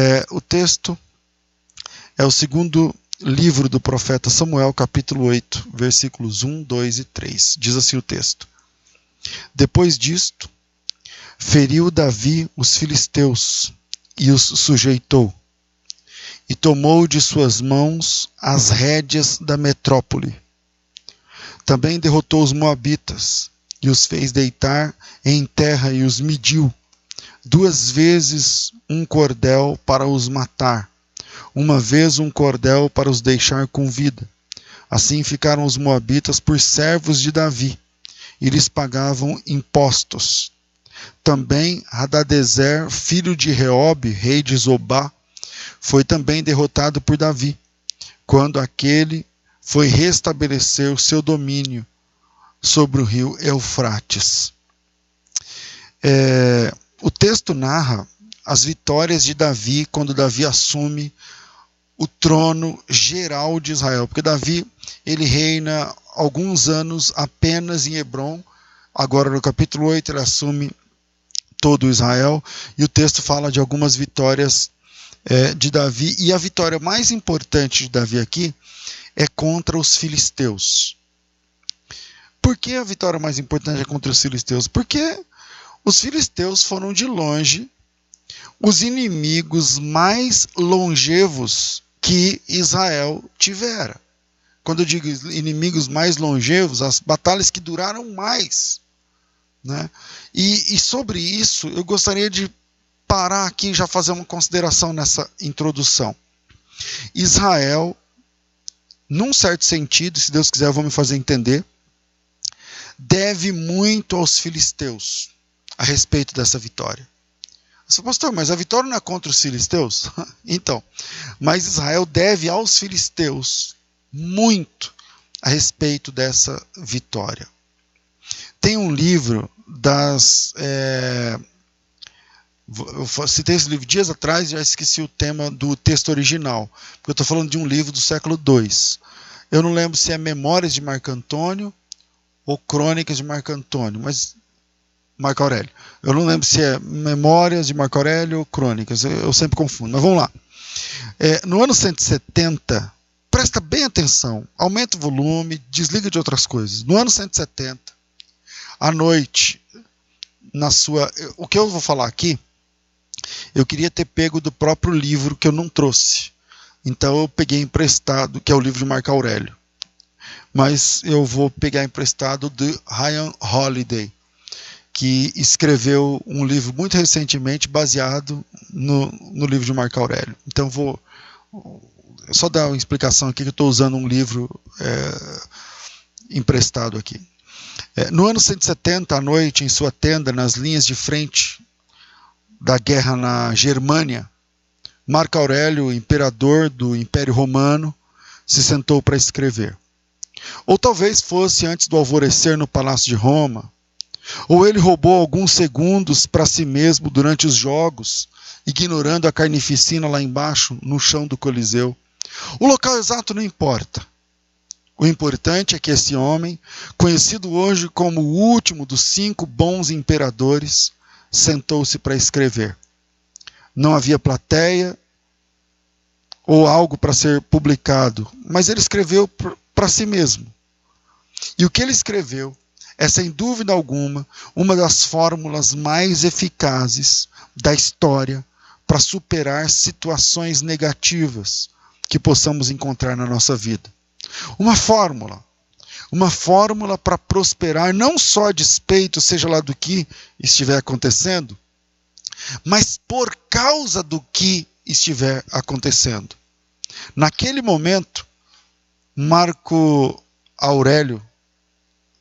É, o texto é o segundo livro do profeta Samuel, capítulo 8, versículos 1, 2 e 3. Diz assim o texto: Depois disto, feriu Davi os filisteus e os sujeitou, e tomou de suas mãos as rédeas da metrópole. Também derrotou os moabitas e os fez deitar em terra e os mediu, duas vezes um cordel para os matar uma vez um cordel para os deixar com vida. Assim ficaram os moabitas por servos de Davi, e lhes pagavam impostos. Também Hadadezer, filho de Reobe, rei de Zobá, foi também derrotado por Davi, quando aquele foi restabelecer o seu domínio sobre o rio Eufrates. É, o texto narra as vitórias de Davi quando Davi assume o trono geral de Israel, porque Davi ele reina alguns anos apenas em Hebron. Agora no capítulo 8 ele assume todo Israel e o texto fala de algumas vitórias é, de Davi e a vitória mais importante de Davi aqui é contra os filisteus. Por que a vitória mais importante é contra os filisteus? Porque os filisteus foram de longe os inimigos mais longevos que Israel tivera. Quando eu digo inimigos mais longevos, as batalhas que duraram mais. Né? E, e sobre isso, eu gostaria de parar aqui e já fazer uma consideração nessa introdução. Israel, num certo sentido, se Deus quiser, eu vou me fazer entender, deve muito aos filisteus a respeito dessa vitória. Você, pastor, mas a vitória não é contra os filisteus? então, mas Israel deve aos filisteus muito a respeito dessa vitória. Tem um livro das. É, eu citei esse livro dias atrás e já esqueci o tema do texto original, porque eu estou falando de um livro do século II. Eu não lembro se é Memórias de Marco Antônio ou Crônicas de Marco Antônio, mas Marco Aurélio. Eu não lembro se é Memórias de Marco Aurélio ou Crônicas, eu, eu sempre confundo, mas vamos lá. É, no ano 170, presta bem atenção, aumenta o volume, desliga de outras coisas. No ano 170, à noite, na sua. O que eu vou falar aqui, eu queria ter pego do próprio livro que eu não trouxe. Então eu peguei emprestado, que é o livro de Marco Aurélio. Mas eu vou pegar emprestado de Ryan Holiday que escreveu um livro muito recentemente baseado no, no livro de Marco Aurélio. Então vou só dar uma explicação aqui que eu estou usando um livro é, emprestado aqui. É, no ano 170, à noite, em sua tenda, nas linhas de frente da guerra na Germânia, Marco Aurélio, imperador do Império Romano, se sentou para escrever. Ou talvez fosse antes do alvorecer no Palácio de Roma, ou ele roubou alguns segundos para si mesmo durante os jogos, ignorando a carnificina lá embaixo, no chão do Coliseu. O local exato não importa. O importante é que esse homem, conhecido hoje como o último dos cinco bons imperadores, sentou-se para escrever. Não havia plateia ou algo para ser publicado, mas ele escreveu para si mesmo. E o que ele escreveu é sem dúvida alguma uma das fórmulas mais eficazes da história para superar situações negativas que possamos encontrar na nossa vida. Uma fórmula. Uma fórmula para prosperar não só a despeito, seja lá do que estiver acontecendo, mas por causa do que estiver acontecendo. Naquele momento, Marco Aurélio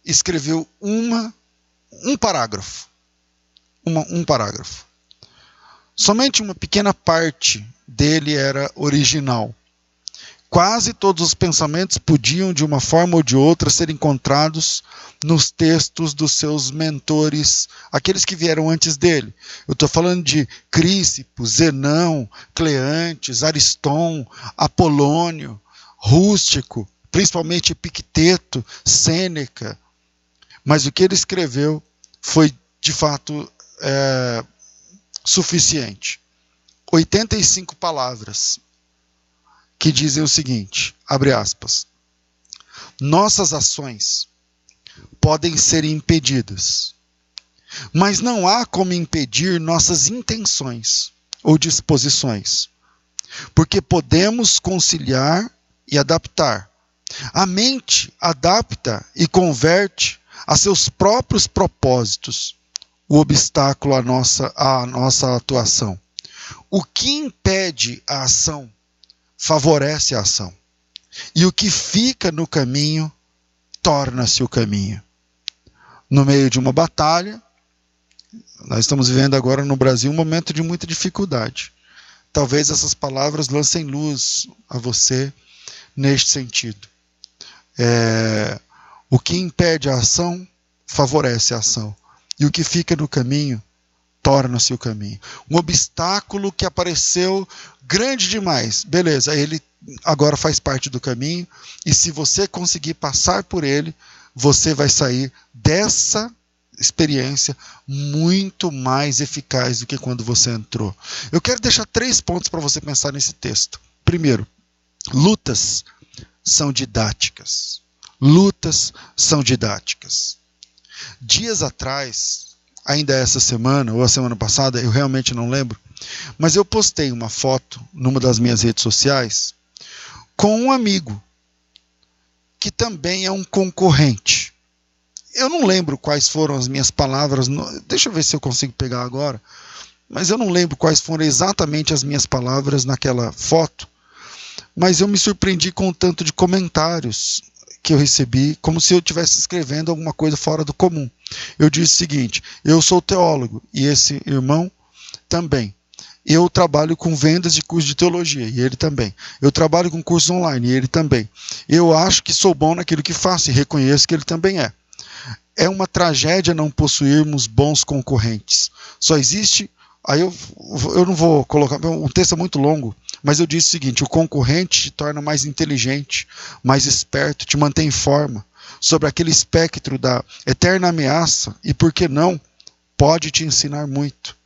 escreveu uma, um parágrafo. Uma, um parágrafo. Somente uma pequena parte dele era original. Quase todos os pensamentos podiam, de uma forma ou de outra, ser encontrados nos textos dos seus mentores, aqueles que vieram antes dele. Eu estou falando de Crícipo, Zenão, Cleantes, Ariston, Apolônio, Rústico, principalmente Epicteto, Sêneca, mas o que ele escreveu foi de fato é, suficiente. 85 palavras que dizem o seguinte: abre aspas. Nossas ações podem ser impedidas, mas não há como impedir nossas intenções ou disposições, porque podemos conciliar e adaptar. A mente adapta e converte a seus próprios propósitos o obstáculo à nossa, à nossa atuação. O que impede a ação favorece a ação. E o que fica no caminho torna-se o caminho. No meio de uma batalha, nós estamos vivendo agora no Brasil um momento de muita dificuldade. Talvez essas palavras lancem luz a você neste sentido. É, o que impede a ação favorece a ação. E o que fica no caminho torna-se o caminho. Um obstáculo que apareceu grande demais, beleza, ele agora faz parte do caminho, e se você conseguir passar por ele, você vai sair dessa experiência muito mais eficaz do que quando você entrou. Eu quero deixar três pontos para você pensar nesse texto. Primeiro, lutas são didáticas. Lutas são didáticas. Dias atrás, ainda essa semana ou a semana passada, eu realmente não lembro, mas eu postei uma foto numa das minhas redes sociais com um amigo que também é um concorrente. Eu não lembro quais foram as minhas palavras, deixa eu ver se eu consigo pegar agora, mas eu não lembro quais foram exatamente as minhas palavras naquela foto, mas eu me surpreendi com o tanto de comentários que eu recebi, como se eu estivesse escrevendo alguma coisa fora do comum. Eu disse o seguinte: eu sou teólogo e esse irmão também. Eu trabalho com vendas de curso de teologia e ele também. Eu trabalho com cursos online e ele também. Eu acho que sou bom naquilo que faço e reconheço que ele também é. É uma tragédia não possuirmos bons concorrentes. Só existe. Aí eu, eu não vou colocar. Um texto é muito longo, mas eu disse o seguinte: o concorrente te torna mais inteligente, mais esperto, te mantém em forma sobre aquele espectro da eterna ameaça e, por que não, pode te ensinar muito.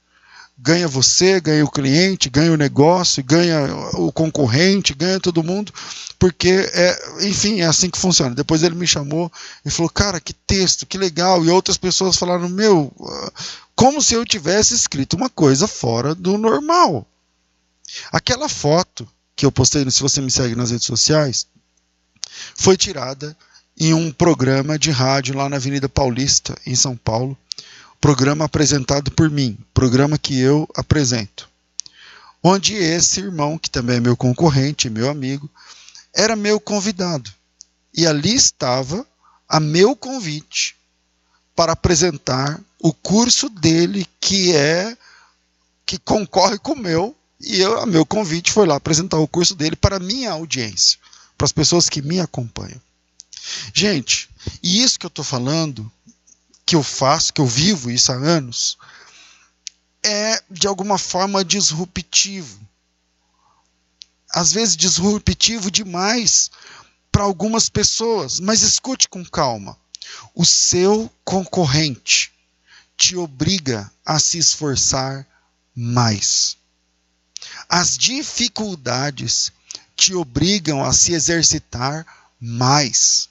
Ganha você, ganha o cliente, ganha o negócio, ganha o concorrente, ganha todo mundo, porque, é, enfim, é assim que funciona. Depois ele me chamou e falou: Cara, que texto, que legal. E outras pessoas falaram: Meu, como se eu tivesse escrito uma coisa fora do normal. Aquela foto que eu postei, se você me segue nas redes sociais, foi tirada em um programa de rádio lá na Avenida Paulista, em São Paulo. Programa apresentado por mim, programa que eu apresento. Onde esse irmão, que também é meu concorrente, meu amigo, era meu convidado. E ali estava a meu convite para apresentar o curso dele, que é que concorre com o meu e eu, a meu convite foi lá apresentar o curso dele para a minha audiência, para as pessoas que me acompanham. Gente, e isso que eu estou falando, que eu faço, que eu vivo isso há anos, é de alguma forma disruptivo. Às vezes disruptivo demais para algumas pessoas, mas escute com calma. O seu concorrente te obriga a se esforçar mais. As dificuldades te obrigam a se exercitar mais.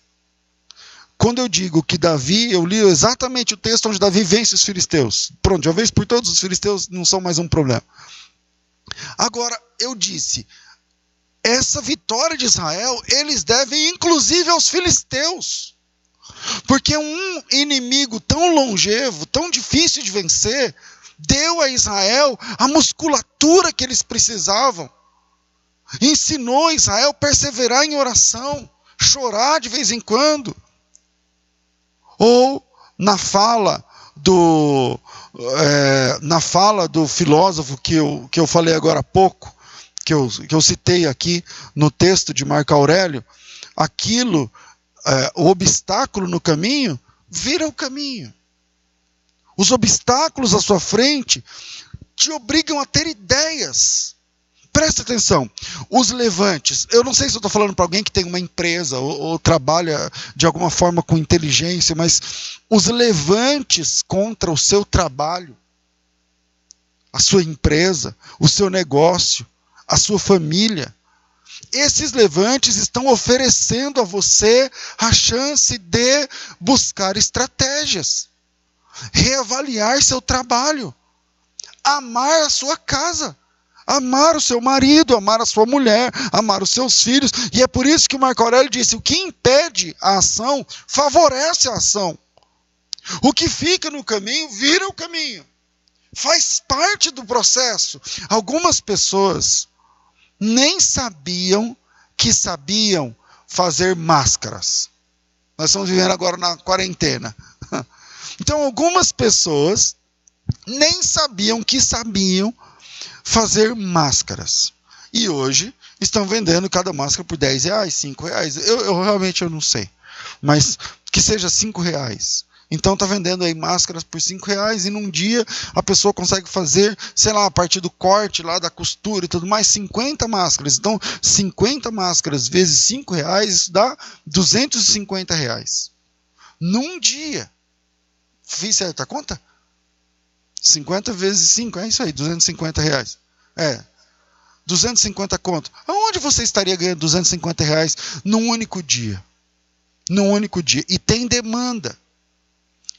Quando eu digo que Davi, eu li exatamente o texto onde Davi vence os filisteus. Pronto, uma vez por todos, os filisteus não são mais um problema. Agora, eu disse, essa vitória de Israel, eles devem inclusive aos filisteus. Porque um inimigo tão longevo, tão difícil de vencer, deu a Israel a musculatura que eles precisavam. Ensinou Israel a perseverar em oração, chorar de vez em quando. Ou na fala do é, na fala do filósofo que eu, que eu falei agora há pouco, que eu, que eu citei aqui no texto de Marco Aurélio, aquilo, é, o obstáculo no caminho, vira o caminho. Os obstáculos à sua frente te obrigam a ter ideias. Presta atenção, os levantes. Eu não sei se eu estou falando para alguém que tem uma empresa ou, ou, trabalha de alguma forma com inteligência, mas os levantes contra o seu trabalho a sua empresa, o seu negócio, a sua família. Esses levantes estão oferecendo a você a chance de buscar estratégias, reavaliar seu trabalho, amar a sua casa, amar o seu marido, amar a sua mulher, amar os seus filhos. E é por isso que o Marco Aurélio disse: o que impede a ação favorece a ação. O que fica no caminho vira o caminho. Faz parte do processo. Algumas pessoas nem sabiam que sabiam fazer máscaras. Nós estamos vivendo agora na quarentena. Então, algumas pessoas nem sabiam que sabiam fazer máscaras. E hoje estão vendendo cada máscara por 10 reais, 5 reais. Eu, eu realmente eu não sei. Mas que seja 5 reais. Então tá vendendo aí máscaras por 5 reais e num dia a pessoa consegue fazer, sei lá, a partir do corte lá da costura e tudo mais, 50 máscaras. Então 50 máscaras vezes 5 reais, isso dá 250 reais. Num dia. Fiz certa conta? 50 vezes 5, é isso aí, 250 reais. É. 250 conto. Aonde você estaria ganhando 250 reais num único dia? Num único dia. E tem demanda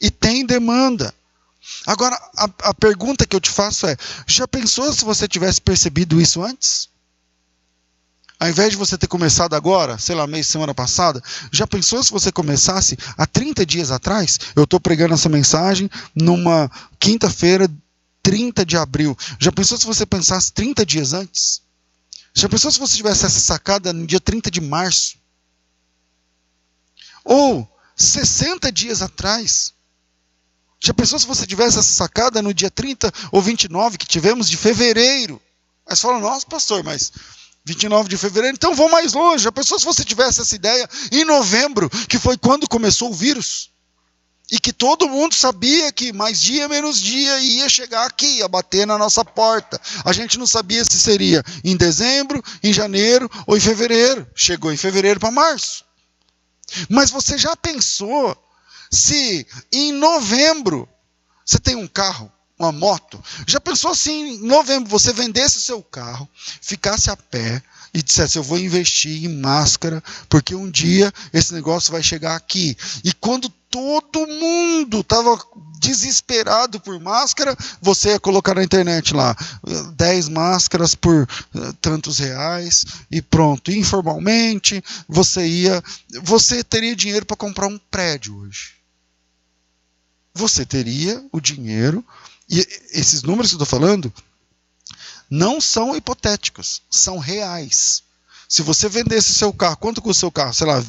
e tem demanda. Agora, a, a pergunta que eu te faço é: já pensou se você tivesse percebido isso antes? Ao invés de você ter começado agora, sei lá, mês, semana passada, já pensou se você começasse há 30 dias atrás? Eu estou pregando essa mensagem numa quinta-feira, 30 de abril. Já pensou se você pensasse 30 dias antes? Já pensou se você tivesse essa sacada no dia 30 de março? Ou 60 dias atrás? Já pensou se você tivesse essa sacada no dia 30 ou 29 que tivemos de fevereiro? Aí você fala, nossa, pastor, mas 29 de fevereiro, então vou mais longe. Já pensou se você tivesse essa ideia em novembro, que foi quando começou o vírus? E que todo mundo sabia que mais dia menos dia ia chegar aqui, ia bater na nossa porta. A gente não sabia se seria em dezembro, em janeiro ou em fevereiro. Chegou em fevereiro para março. Mas você já pensou se em novembro você tem um carro, uma moto, já pensou assim, em novembro você vendesse o seu carro, ficasse a pé e dissesse eu vou investir em máscara, porque um dia esse negócio vai chegar aqui. E quando todo mundo estava desesperado por máscara, você ia colocar na internet lá 10 máscaras por uh, tantos reais e pronto. Informalmente, você ia, você teria dinheiro para comprar um prédio hoje você teria o dinheiro, e esses números que eu estou falando não são hipotéticos, são reais. Se você vendesse seu carro, quanto custa o seu carro? Sei lá,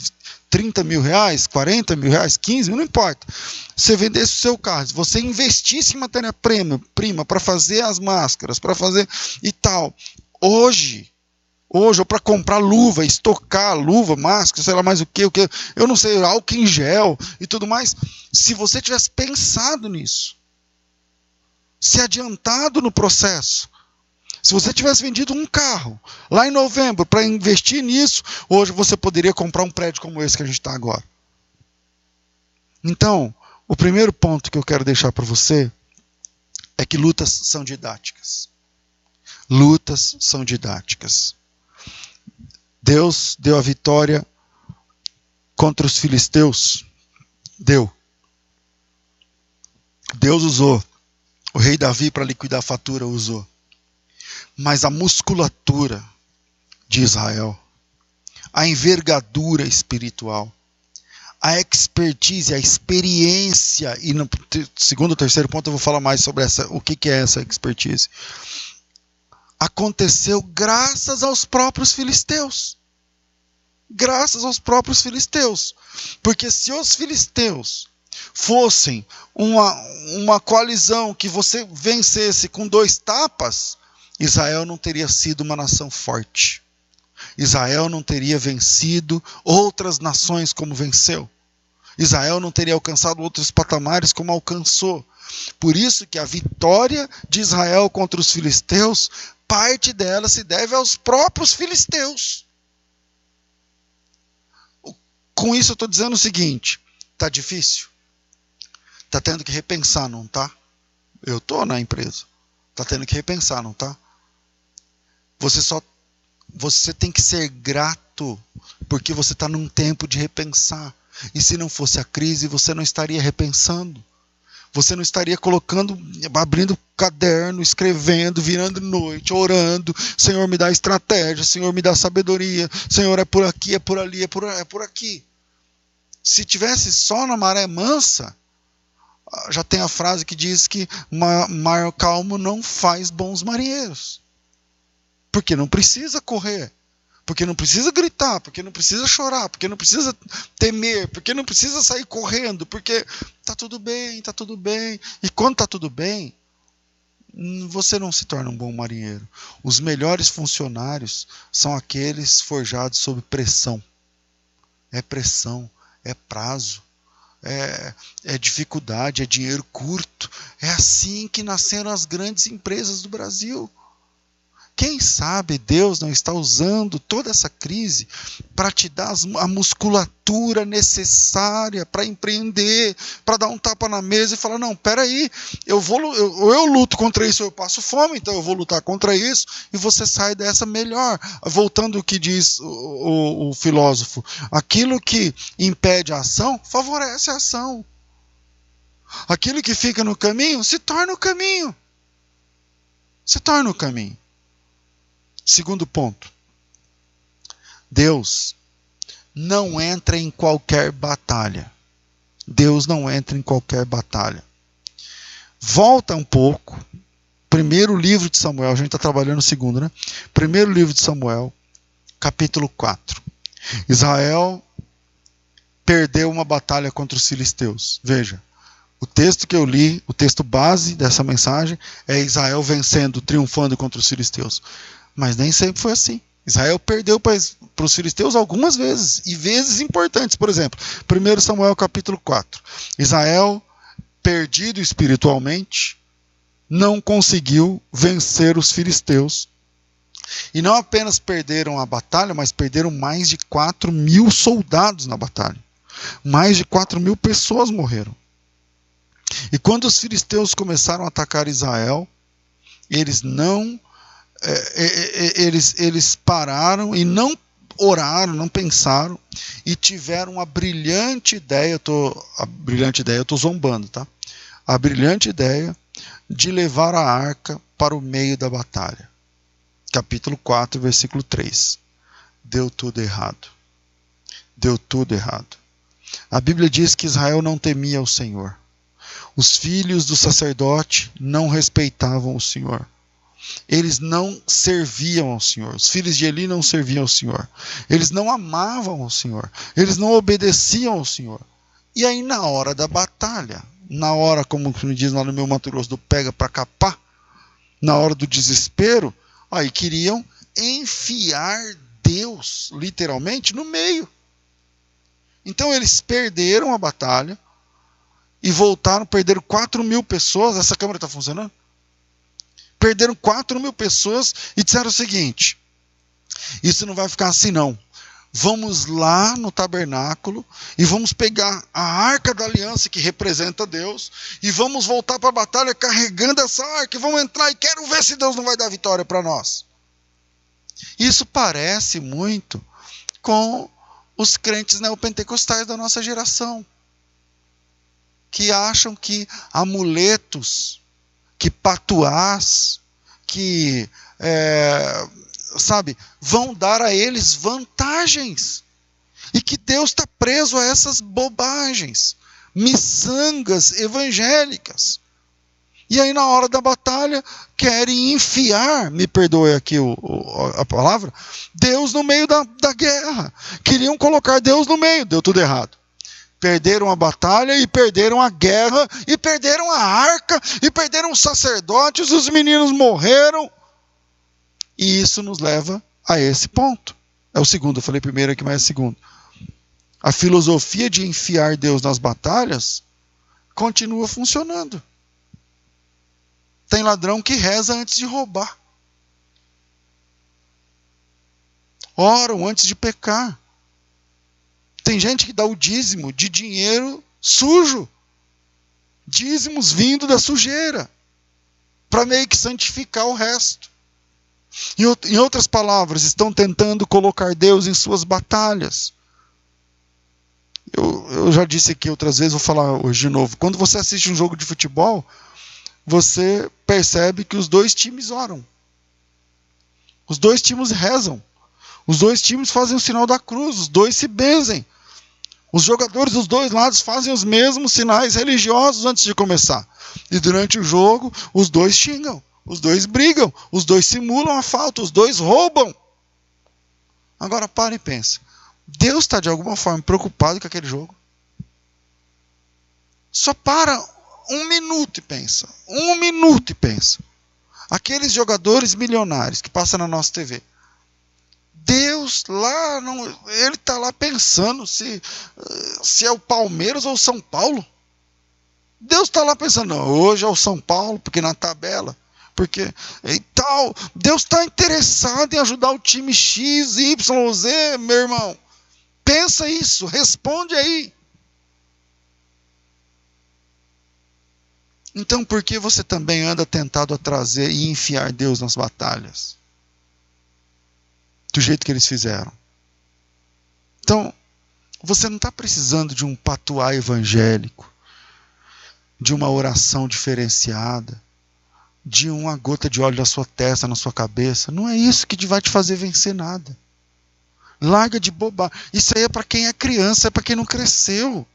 30 mil reais, 40 mil reais, 15 mil, não importa. Você vendesse o seu carro, se você investisse em matéria-prima para fazer as máscaras, para fazer e tal, hoje hoje, ou para comprar luva, estocar luva, máscara, sei lá mais o que, o que, eu não sei, álcool em gel e tudo mais. Se você tivesse pensado nisso, se adiantado no processo, se você tivesse vendido um carro lá em novembro para investir nisso, hoje você poderia comprar um prédio como esse que a gente está agora. Então, o primeiro ponto que eu quero deixar para você é que lutas são didáticas. Lutas são didáticas. Deus deu a vitória contra os filisteus. Deu. Deus usou. O rei Davi, para liquidar a fatura, usou. Mas a musculatura de Israel, a envergadura espiritual, a expertise, a experiência, e no segundo terceiro ponto eu vou falar mais sobre essa, o que, que é essa expertise aconteceu graças aos próprios filisteus. Graças aos próprios filisteus. Porque se os filisteus fossem uma, uma coalizão que você vencesse com dois tapas, Israel não teria sido uma nação forte. Israel não teria vencido outras nações como venceu. Israel não teria alcançado outros patamares como alcançou. Por isso que a vitória de Israel contra os filisteus parte dela se deve aos próprios filisteus. Com isso eu estou dizendo o seguinte: está difícil? Está tendo que repensar, não tá? Eu estou na empresa. Tá tendo que repensar, não tá? Você só você tem que ser grato porque você está num tempo de repensar. E se não fosse a crise, você não estaria repensando. Você não estaria colocando, abrindo caderno, escrevendo, virando noite, orando. Senhor, me dá estratégia. Senhor, me dá sabedoria. Senhor, é por aqui, é por ali, é por, é por aqui. Se tivesse só na maré mansa, já tem a frase que diz que mar calmo não faz bons marinheiros. Porque não precisa correr porque não precisa gritar, porque não precisa chorar, porque não precisa temer, porque não precisa sair correndo, porque tá tudo bem, tá tudo bem. E quando tá tudo bem, você não se torna um bom marinheiro. Os melhores funcionários são aqueles forjados sob pressão. É pressão, é prazo, é, é, dificuldade, é dinheiro curto. É assim que nasceram as grandes empresas do Brasil. Quem sabe Deus não está usando toda essa crise para te dar a musculatura necessária para empreender, para dar um tapa na mesa e falar: não, peraí, eu vou, eu, eu luto contra isso, eu passo fome, então eu vou lutar contra isso, e você sai dessa melhor. Voltando ao que diz o, o, o filósofo: aquilo que impede a ação favorece a ação. Aquilo que fica no caminho se torna o caminho. Se torna o caminho. Segundo ponto. Deus não entra em qualquer batalha. Deus não entra em qualquer batalha. Volta um pouco. Primeiro livro de Samuel, a gente está trabalhando o segundo, né? Primeiro livro de Samuel, capítulo 4. Israel perdeu uma batalha contra os filisteus. Veja, o texto que eu li, o texto base dessa mensagem, é Israel vencendo, triunfando contra os filisteus. Mas nem sempre foi assim. Israel perdeu para os filisteus algumas vezes, e vezes importantes. Por exemplo, 1 Samuel capítulo 4. Israel, perdido espiritualmente, não conseguiu vencer os filisteus. E não apenas perderam a batalha, mas perderam mais de 4 mil soldados na batalha. Mais de 4 mil pessoas morreram. E quando os filisteus começaram a atacar Israel, eles não é, é, é, eles, eles pararam e não oraram, não pensaram e tiveram a brilhante ideia, eu tô, a brilhante ideia, eu estou zombando, tá? A brilhante ideia de levar a arca para o meio da batalha. Capítulo 4, versículo 3. Deu tudo errado. Deu tudo errado. A Bíblia diz que Israel não temia o Senhor. Os filhos do sacerdote não respeitavam o Senhor eles não serviam ao Senhor. Os filhos de Eli não serviam ao Senhor. Eles não amavam ao Senhor. Eles não obedeciam ao Senhor. E aí, na hora da batalha, na hora, como me diz lá no meu Mato Grosso, do pega para capar, na hora do desespero, aí queriam enfiar Deus, literalmente, no meio. Então eles perderam a batalha e voltaram, perderam 4 mil pessoas. Essa câmera está funcionando? Perderam 4 mil pessoas e disseram o seguinte: isso não vai ficar assim, não. Vamos lá no tabernáculo e vamos pegar a arca da aliança que representa Deus e vamos voltar para a batalha carregando essa arca e vamos entrar e quero ver se Deus não vai dar vitória para nós. Isso parece muito com os crentes neopentecostais da nossa geração, que acham que amuletos que patuás, que, é, sabe, vão dar a eles vantagens. E que Deus está preso a essas bobagens, miçangas evangélicas. E aí, na hora da batalha, querem enfiar, me perdoe aqui o, o, a palavra, Deus no meio da, da guerra. Queriam colocar Deus no meio, deu tudo errado perderam a batalha e perderam a guerra e perderam a arca e perderam os sacerdotes, os meninos morreram. E isso nos leva a esse ponto. É o segundo, eu falei primeiro aqui, mas é o segundo. A filosofia de enfiar Deus nas batalhas continua funcionando. Tem ladrão que reza antes de roubar. Oram antes de pecar. Tem gente que dá o dízimo de dinheiro sujo. Dízimos vindo da sujeira. para meio que santificar o resto. Em outras palavras, estão tentando colocar Deus em suas batalhas. Eu, eu já disse aqui outras vezes, vou falar hoje de novo. Quando você assiste um jogo de futebol, você percebe que os dois times oram. Os dois times rezam. Os dois times fazem o sinal da cruz, os dois se benzem. Os jogadores dos dois lados fazem os mesmos sinais religiosos antes de começar. E durante o jogo, os dois xingam, os dois brigam, os dois simulam a falta, os dois roubam. Agora para e pensa. Deus está de alguma forma preocupado com aquele jogo? Só para um minuto e pensa. Um minuto e pensa. Aqueles jogadores milionários que passam na nossa TV. Deus lá, não, ele está lá pensando se, se é o Palmeiras ou o São Paulo. Deus está lá pensando, não, hoje é o São Paulo, porque na tabela, porque e tal. Deus está interessado em ajudar o time X, Y, Z, meu irmão. Pensa isso, responde aí. Então, por que você também anda tentado a trazer e enfiar Deus nas batalhas? Do jeito que eles fizeram. Então, você não está precisando de um patuá evangélico, de uma oração diferenciada, de uma gota de óleo da sua testa, na sua cabeça. Não é isso que vai te fazer vencer nada. Larga de bobagem. Isso aí é para quem é criança, é para quem não cresceu.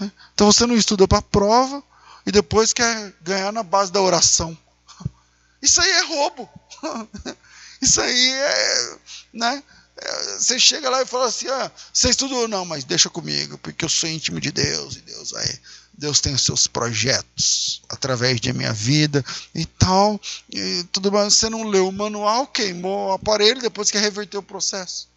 Né? Então você não estuda para a prova e depois quer ganhar na base da oração. Isso aí é roubo. Isso aí é. Né? É, você chega lá e fala assim: ah, você estudou? Não, mas deixa comigo, porque eu sou íntimo de Deus e Deus vai Deus tem os seus projetos através de minha vida e tal. E tudo mais. Você não leu o manual, queimou o aparelho, depois quer reverter o processo.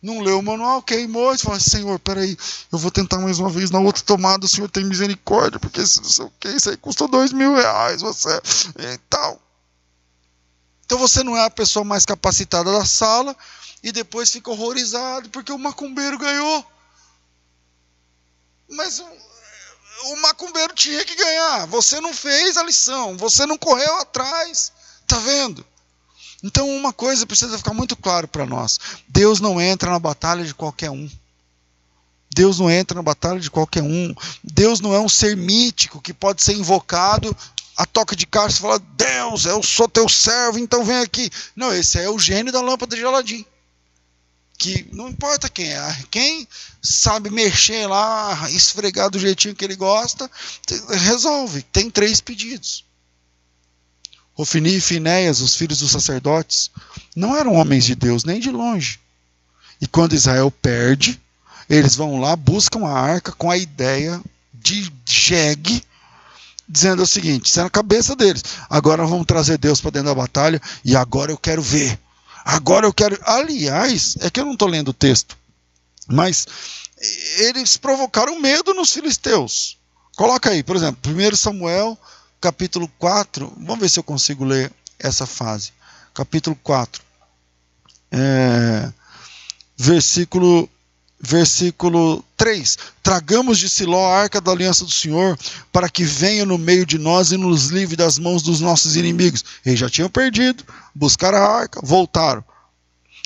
Não leu o manual, queimou, e fala, Senhor, peraí, eu vou tentar mais uma vez na outra tomada, o Senhor tem misericórdia, porque isso, não sei o que, isso aí custa dois mil reais, você e tal. Então você não é a pessoa mais capacitada da sala e depois fica horrorizado porque o macumbeiro ganhou. Mas o macumbeiro tinha que ganhar. Você não fez a lição, você não correu atrás. Tá vendo? Então, uma coisa precisa ficar muito claro para nós: Deus não entra na batalha de qualquer um. Deus não entra na batalha de qualquer um. Deus não é um ser mítico que pode ser invocado a toca de e falar: Deus, eu sou teu servo, então vem aqui. Não, esse é o gênio da lâmpada de Aladim que não importa quem é, quem sabe mexer lá, esfregar do jeitinho que ele gosta, resolve. Tem três pedidos. Ofini e Finéias, os filhos dos sacerdotes, não eram homens de Deus, nem de longe. E quando Israel perde, eles vão lá, buscam a arca com a ideia de jegue, dizendo o seguinte: isso é na cabeça deles. Agora vamos trazer Deus para dentro da batalha e agora eu quero ver Agora eu quero. Aliás, é que eu não estou lendo o texto, mas eles provocaram medo nos filisteus. Coloca aí, por exemplo, 1 Samuel, capítulo 4. Vamos ver se eu consigo ler essa fase. Capítulo 4. É, versículo versículo 3: Tragamos de Siló a arca da aliança do Senhor, para que venha no meio de nós e nos livre das mãos dos nossos inimigos. Eles já tinham perdido, buscaram a arca, voltaram.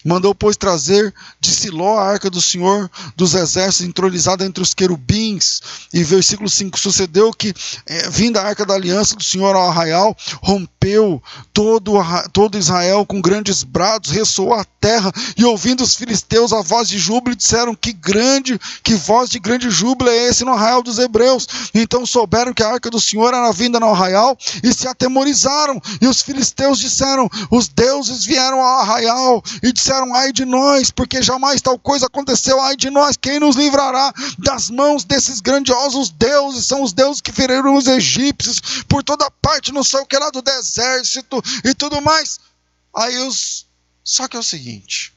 Mandou, pois, trazer de Siló a arca do Senhor dos exércitos, entronizada entre os querubins. E versículo 5: Sucedeu que, é, vinda a arca da aliança do Senhor ao arraial, rompeu todo, todo Israel com grandes brados, ressoou a terra, e ouvindo os filisteus a voz de júbilo, disseram: Que grande, que voz de grande júbilo é esse no arraial dos hebreus? Então souberam que a arca do Senhor era vinda no arraial e se atemorizaram. E os filisteus disseram: Os deuses vieram ao arraial e disseram, disseram: ai de nós, porque jamais tal coisa aconteceu, ai de nós, quem nos livrará das mãos desses grandiosos deuses? São os deuses que feriram os egípcios por toda parte, não sei o que lá do exército e tudo mais. Aí os. Só que é o seguinte: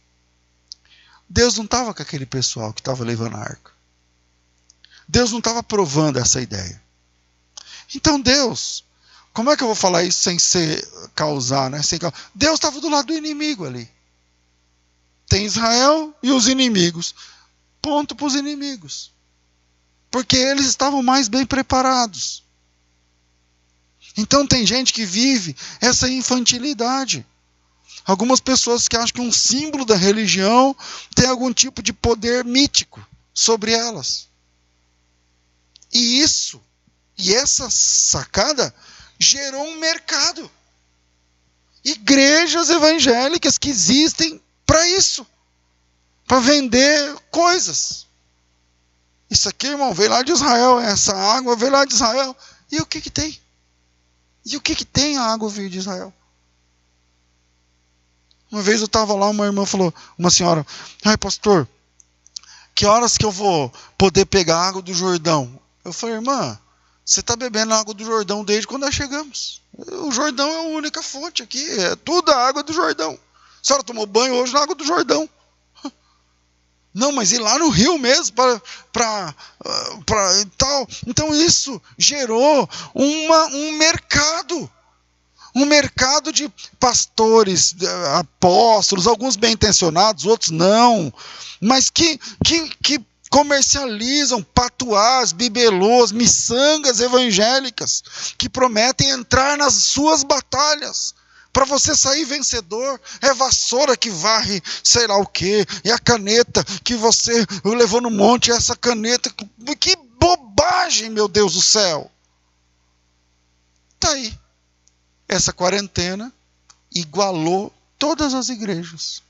Deus não estava com aquele pessoal que estava levando a arca. Deus não estava provando essa ideia. Então Deus, como é que eu vou falar isso sem ser causar, né? Sem causar? Deus estava do lado do inimigo ali. Tem Israel e os inimigos. Ponto para os inimigos. Porque eles estavam mais bem preparados. Então tem gente que vive essa infantilidade. Algumas pessoas que acham que um símbolo da religião tem algum tipo de poder mítico sobre elas. E isso, e essa sacada, gerou um mercado. Igrejas evangélicas que existem para isso para vender coisas. Isso aqui, irmão, veio lá de Israel, essa água veio lá de Israel. E o que que tem? E o que que tem a água veio de Israel? Uma vez eu estava lá, uma irmã falou, uma senhora, ai pastor, que horas que eu vou poder pegar água do Jordão? Eu falei, irmã, você está bebendo água do Jordão desde quando nós chegamos. O Jordão é a única fonte aqui, é tudo a água do Jordão. A senhora tomou banho hoje na água do Jordão. Não, mas ir lá no rio mesmo para tal. Então isso gerou uma, um mercado. Um mercado de pastores, apóstolos, alguns bem intencionados, outros não, mas que, que, que comercializam patuás, bibelôs, miçangas evangélicas, que prometem entrar nas suas batalhas para você sair vencedor, é vassoura que varre sei lá o que, é a caneta que você levou no monte, é essa caneta. Que bobagem, meu Deus do céu! Está aí. Essa quarentena igualou todas as igrejas.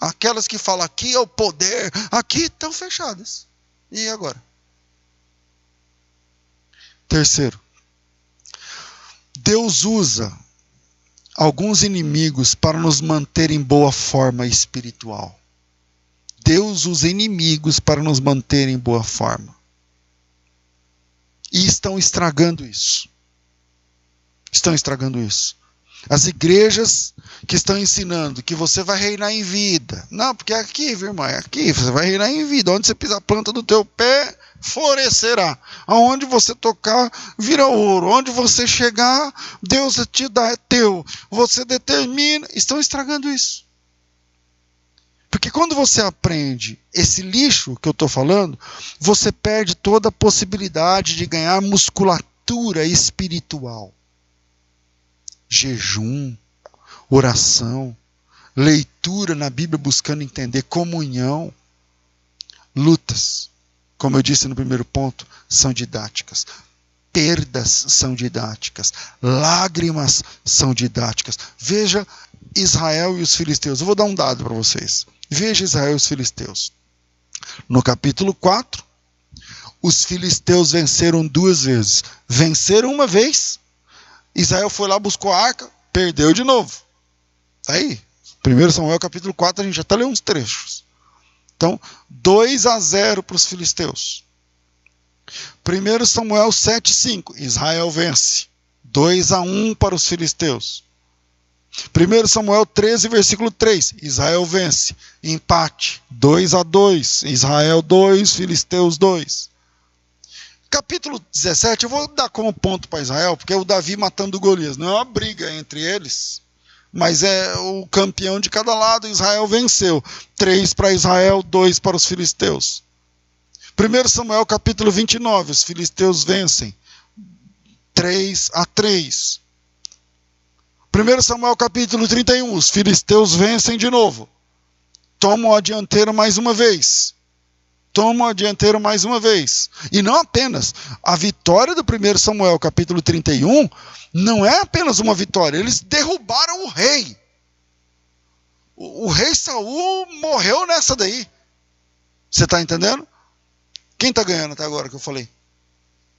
Aquelas que falam aqui é o poder, aqui estão fechadas. E agora? Terceiro, Deus usa alguns inimigos para nos manter em boa forma espiritual. Deus usa inimigos para nos manter em boa forma. E estão estragando isso. Estão estragando isso. As igrejas que estão ensinando que você vai reinar em vida. Não, porque é aqui, viu, irmão, é aqui. Você vai reinar em vida. Onde você pisa a planta do teu pé, florescerá. Aonde você tocar, vira ouro. Onde você chegar, Deus te dá, é teu. Você determina. Estão estragando isso. Porque quando você aprende esse lixo que eu estou falando, você perde toda a possibilidade de ganhar musculatura espiritual. Jejum, oração, leitura na Bíblia buscando entender, comunhão, lutas como eu disse no primeiro ponto, são didáticas. Perdas são didáticas. Lágrimas são didáticas. Veja Israel e os filisteus. Eu vou dar um dado para vocês. Veja Israel e os filisteus. No capítulo 4, os filisteus venceram duas vezes. Venceram uma vez, Israel foi lá, buscou a arca, perdeu de novo. Tá aí. 1 Samuel capítulo 4, a gente já está lendo uns trechos. Então, 2 a 0 para os filisteus. 1 Samuel 7,5. Israel vence. 2 a 1 para os filisteus. 1 Samuel 13, versículo 3. Israel vence. Empate. 2 a 2. Israel 2, Filisteus 2. Capítulo 17, eu vou dar como ponto para Israel, porque é o Davi matando Golias. Não é uma briga entre eles mas é o campeão de cada lado. Israel venceu. Três para Israel, dois para os filisteus. 1 Samuel capítulo 29, os filisteus vencem. 3 a 3. 1 Samuel capítulo 31, os filisteus vencem de novo. Tomam a dianteira mais uma vez. Tomam a dianteira mais uma vez. E não apenas. A vitória do 1 Samuel capítulo 31 não é apenas uma vitória, eles derrubaram o rei. O, o rei Saul morreu nessa daí. Você está entendendo? Quem está ganhando até agora que eu falei?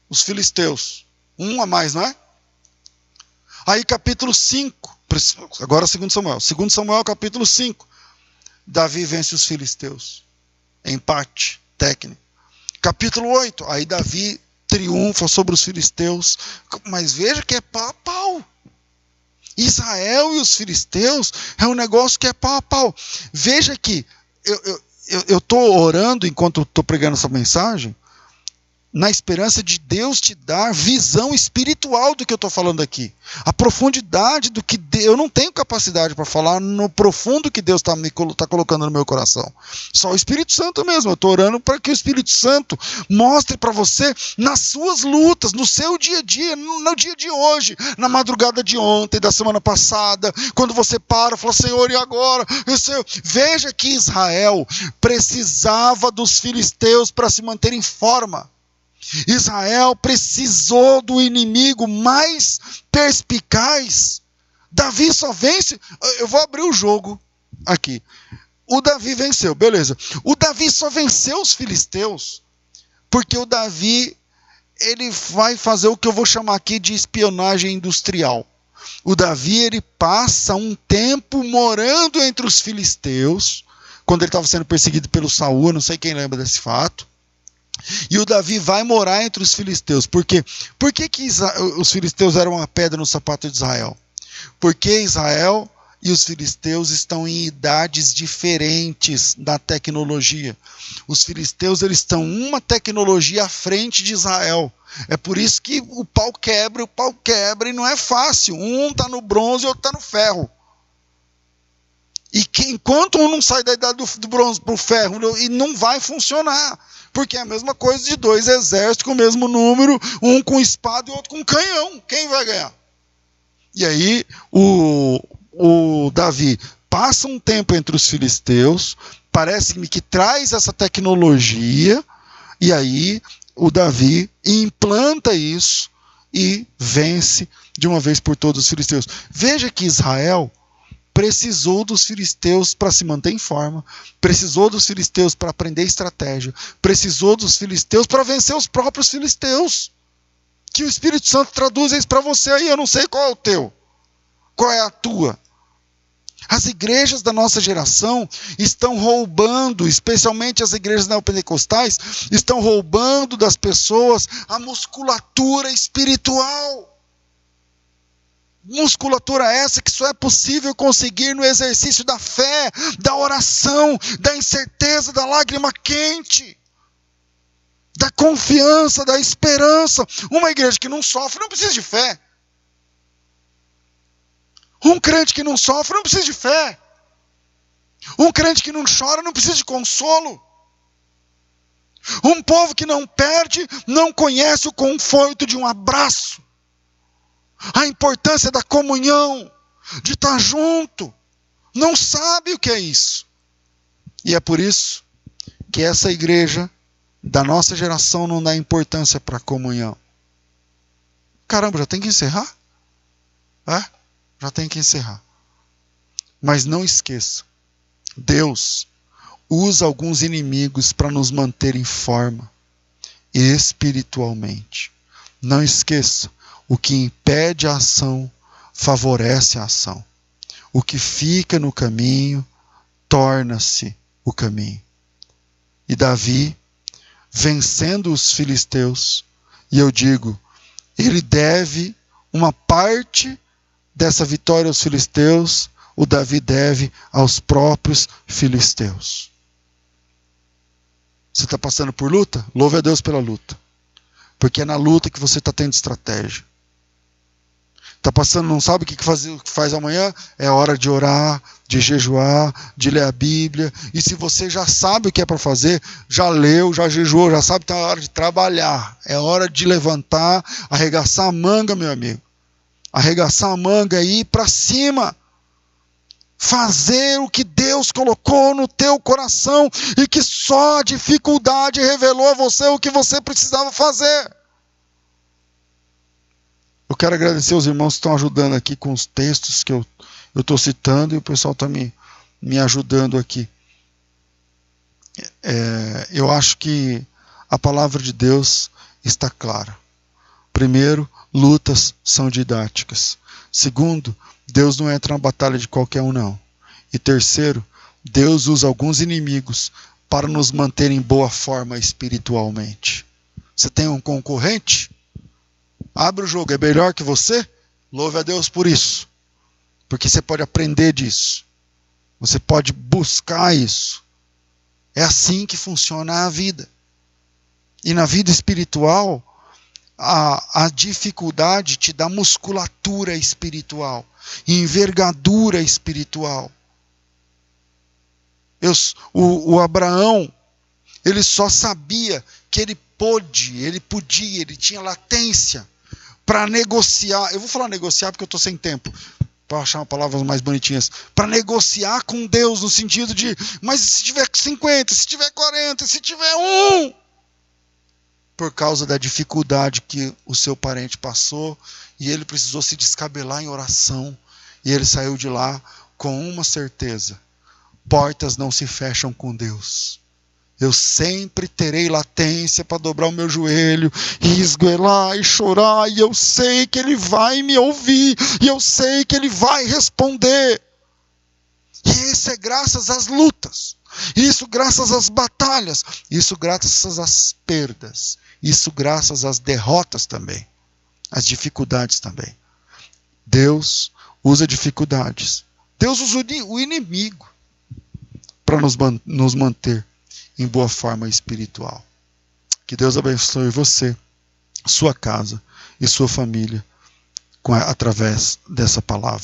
Os filisteus. Um a mais, não é? Aí capítulo 5, agora segundo Samuel. Segundo Samuel, capítulo 5. Davi vence os filisteus. Empate técnico. Capítulo 8, aí Davi triunfa sobre os filisteus. Mas veja que é pau a pau. Israel e os filisteus é um negócio que é pau a pau. Veja que eu estou eu, orando enquanto estou pregando essa mensagem. Na esperança de Deus te dar visão espiritual do que eu estou falando aqui. A profundidade do que Deus, eu não tenho capacidade para falar no profundo que Deus está tá colocando no meu coração. Só o Espírito Santo mesmo. Eu estou orando para que o Espírito Santo mostre para você nas suas lutas, no seu dia a dia, no, dia de hoje, na madrugada de ontem, da semana passada, quando você para e fala, Senhor, e agora? Senhor, veja que Israel precisava dos filisteus para se manter em forma. Israel precisou do inimigo mais perspicaz. Davi só vence. Eu vou abrir o jogo aqui. O Davi venceu, beleza. O Davi só venceu os filisteus porque o Davi ele vai fazer o que eu vou chamar aqui de espionagem industrial. O Davi ele passa um tempo morando entre os filisteus, quando ele estava sendo perseguido pelo Saul, não sei quem lembra desse fato. E o Davi vai morar entre os filisteus. Por quê? Por que, que os filisteus eram uma pedra no sapato de Israel? Porque Israel e os filisteus estão em idades diferentes da tecnologia. Os filisteus eles estão uma tecnologia à frente de Israel. É por isso que o pau quebra, o pau quebra e não é fácil. Um está no bronze e outro está no ferro. E que, enquanto um não sai da idade do, do bronze para o ferro, e não vai funcionar. Porque é a mesma coisa de dois exércitos com o mesmo número, um com espada e outro com canhão. Quem vai ganhar? E aí o, o Davi passa um tempo entre os filisteus, parece-me que traz essa tecnologia, e aí o Davi implanta isso e vence de uma vez por todas os filisteus. Veja que Israel precisou dos filisteus para se manter em forma, precisou dos filisteus para aprender estratégia, precisou dos filisteus para vencer os próprios filisteus. Que o Espírito Santo traduza isso para você aí, eu não sei qual é o teu, qual é a tua. As igrejas da nossa geração estão roubando, especialmente as igrejas neopentecostais, estão roubando das pessoas a musculatura espiritual. Musculatura essa que só é possível conseguir no exercício da fé, da oração, da incerteza, da lágrima quente, da confiança, da esperança. Uma igreja que não sofre não precisa de fé. Um crente que não sofre não precisa de fé. Um crente que não chora não precisa de consolo. Um povo que não perde não conhece o conforto de um abraço a importância da comunhão, de estar junto. Não sabe o que é isso. E é por isso que essa igreja da nossa geração não dá importância para a comunhão. Caramba, já tem que encerrar? É? Já tem que encerrar. Mas não esqueça: Deus usa alguns inimigos para nos manter em forma espiritualmente. Não esqueça: o que impede a ação favorece a ação. O que fica no caminho torna-se o caminho. E Davi, vencendo os filisteus, e eu digo, ele deve uma parte dessa vitória aos filisteus, o Davi deve aos próprios filisteus. Você está passando por luta? Louve a Deus pela luta. Porque é na luta que você está tendo estratégia. Está passando, não sabe o que faz, faz amanhã? É hora de orar, de jejuar, de ler a Bíblia. E se você já sabe o que é para fazer, já leu, já jejuou, já sabe que é hora de trabalhar. É hora de levantar, arregaçar a manga, meu amigo. Arregaçar a manga e ir para cima. Fazer o que Deus colocou no teu coração e que só a dificuldade revelou a você o que você precisava fazer. Eu quero agradecer os irmãos que estão ajudando aqui com os textos que eu estou citando e o pessoal está me, me ajudando aqui. É, eu acho que a palavra de Deus está clara. Primeiro, lutas são didáticas. Segundo, Deus não entra na batalha de qualquer um, não. E terceiro, Deus usa alguns inimigos para nos manter em boa forma espiritualmente. Você tem um concorrente? Abre o jogo, é melhor que você? Louve a Deus por isso. Porque você pode aprender disso. Você pode buscar isso. É assim que funciona a vida. E na vida espiritual, a, a dificuldade te dá musculatura espiritual, envergadura espiritual. Eu, o, o Abraão, ele só sabia que ele pôde, ele podia, ele tinha latência para negociar. Eu vou falar negociar porque eu estou sem tempo para achar palavras mais bonitinhas, para negociar com Deus no sentido de, mas se tiver 50, se tiver 40, se tiver um, por causa da dificuldade que o seu parente passou e ele precisou se descabelar em oração e ele saiu de lá com uma certeza: portas não se fecham com Deus. Eu sempre terei latência para dobrar o meu joelho e esgoelar e chorar, e eu sei que Ele vai me ouvir, e eu sei que Ele vai responder. E isso é graças às lutas, isso graças às batalhas, isso graças às perdas, isso graças às derrotas também, às dificuldades também. Deus usa dificuldades, Deus usa o inimigo para nos, nos manter em boa forma espiritual. Que Deus abençoe você, sua casa e sua família com, através dessa palavra.